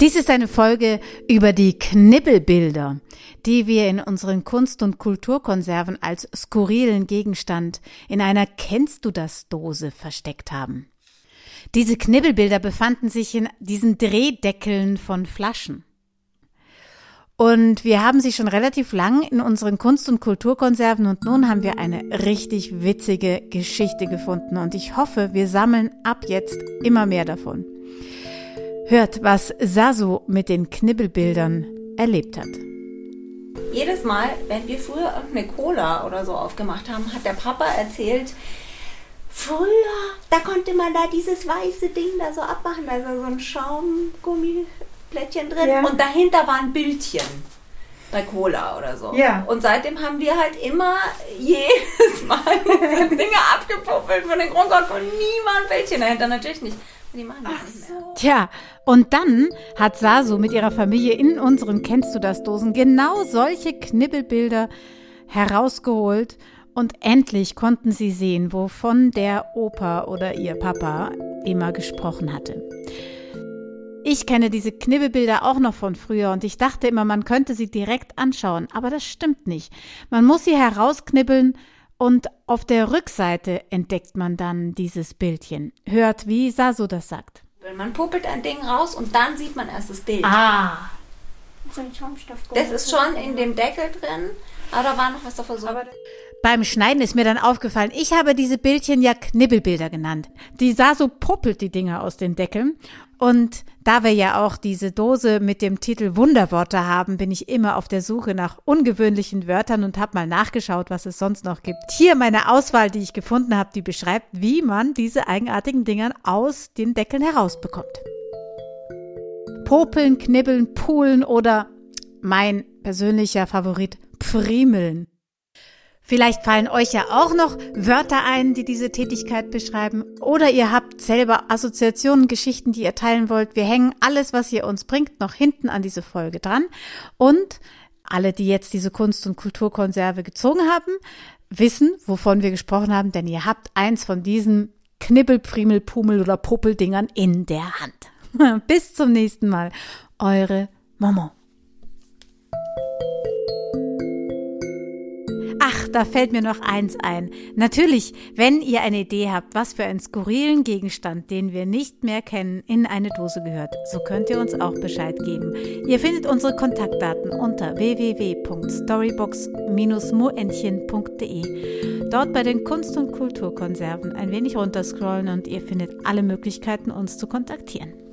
Dies ist eine Folge über die Knibbelbilder, die wir in unseren Kunst- und Kulturkonserven als skurrilen Gegenstand in einer Kennst du das Dose versteckt haben. Diese Knibbelbilder befanden sich in diesen Drehdeckeln von Flaschen. Und wir haben sie schon relativ lang in unseren Kunst- und Kulturkonserven und nun haben wir eine richtig witzige Geschichte gefunden und ich hoffe, wir sammeln ab jetzt immer mehr davon. Hört, was Sasu mit den Knibbelbildern erlebt hat. Jedes Mal, wenn wir früher irgendeine Cola oder so aufgemacht haben, hat der Papa erzählt, früher, da konnte man da dieses weiße Ding da so abmachen, da ist so ein Schaumgummiplättchen drin Ja. und dahinter war ein Bildchen bei Cola oder so. Ja. Und seitdem haben wir halt immer jedes Mal diese Dinge abgepuppelt von den Grundgott und niemand Bildchen dahinter, natürlich nicht. Die machen das nicht mehr. Tja, und dann hat Sasu mit ihrer Familie in unseren Kennst du das Dosen genau solche Knibbelbilder herausgeholt und endlich konnten sie sehen, wovon der Opa oder ihr Papa immer gesprochen hatte. Ich kenne diese Knibbelbilder auch noch von früher und ich dachte immer, man könnte sie direkt anschauen, aber das stimmt nicht. Man muss sie herausknibbeln und auf der Rückseite entdeckt man dann dieses Bildchen. Hört, wie Sasu das sagt. Man puppelt ein Ding raus und dann sieht man erst das Bild. Ah. Das ist schon in dem Deckel drin, aber da war noch was davor so. Beim Schneiden ist mir dann aufgefallen, ich habe diese Bildchen ja Knibbelbilder genannt. Die Sasu puppelt die Dinger aus den Deckeln. Und da wir ja auch diese Dose mit dem Titel Wunderworte haben, bin ich immer auf der Suche nach ungewöhnlichen Wörtern und habe mal nachgeschaut, was es sonst noch gibt. Hier meine Auswahl, die ich gefunden habe, die beschreibt, wie man diese eigenartigen Dingern aus den Deckeln herausbekommt. Popeln, knibbeln, poolen oder mein persönlicher Favorit, Primeln. Vielleicht fallen euch ja auch noch Wörter ein, die diese Tätigkeit beschreiben. Oder ihr habt selber Assoziationen, Geschichten, die ihr teilen wollt. Wir hängen alles, was ihr uns bringt, noch hinten an diese Folge dran. Und alle, die jetzt diese Kunst- und Kulturkonserve gezogen haben, wissen, wovon wir gesprochen haben, denn ihr habt eins von diesen Knibbel, Pumel oder Poppeldingern in der Hand. Bis zum nächsten Mal. Eure Momo. Ach, da fällt mir noch eins ein. Natürlich, wenn ihr eine Idee habt, was für einen skurrilen Gegenstand, den wir nicht mehr kennen, in eine Dose gehört, so könnt ihr uns auch Bescheid geben. Ihr findet unsere Kontaktdaten unter www.storybox-moentchen.de. Dort bei den Kunst- und Kulturkonserven ein wenig runterscrollen und ihr findet alle Möglichkeiten, uns zu kontaktieren.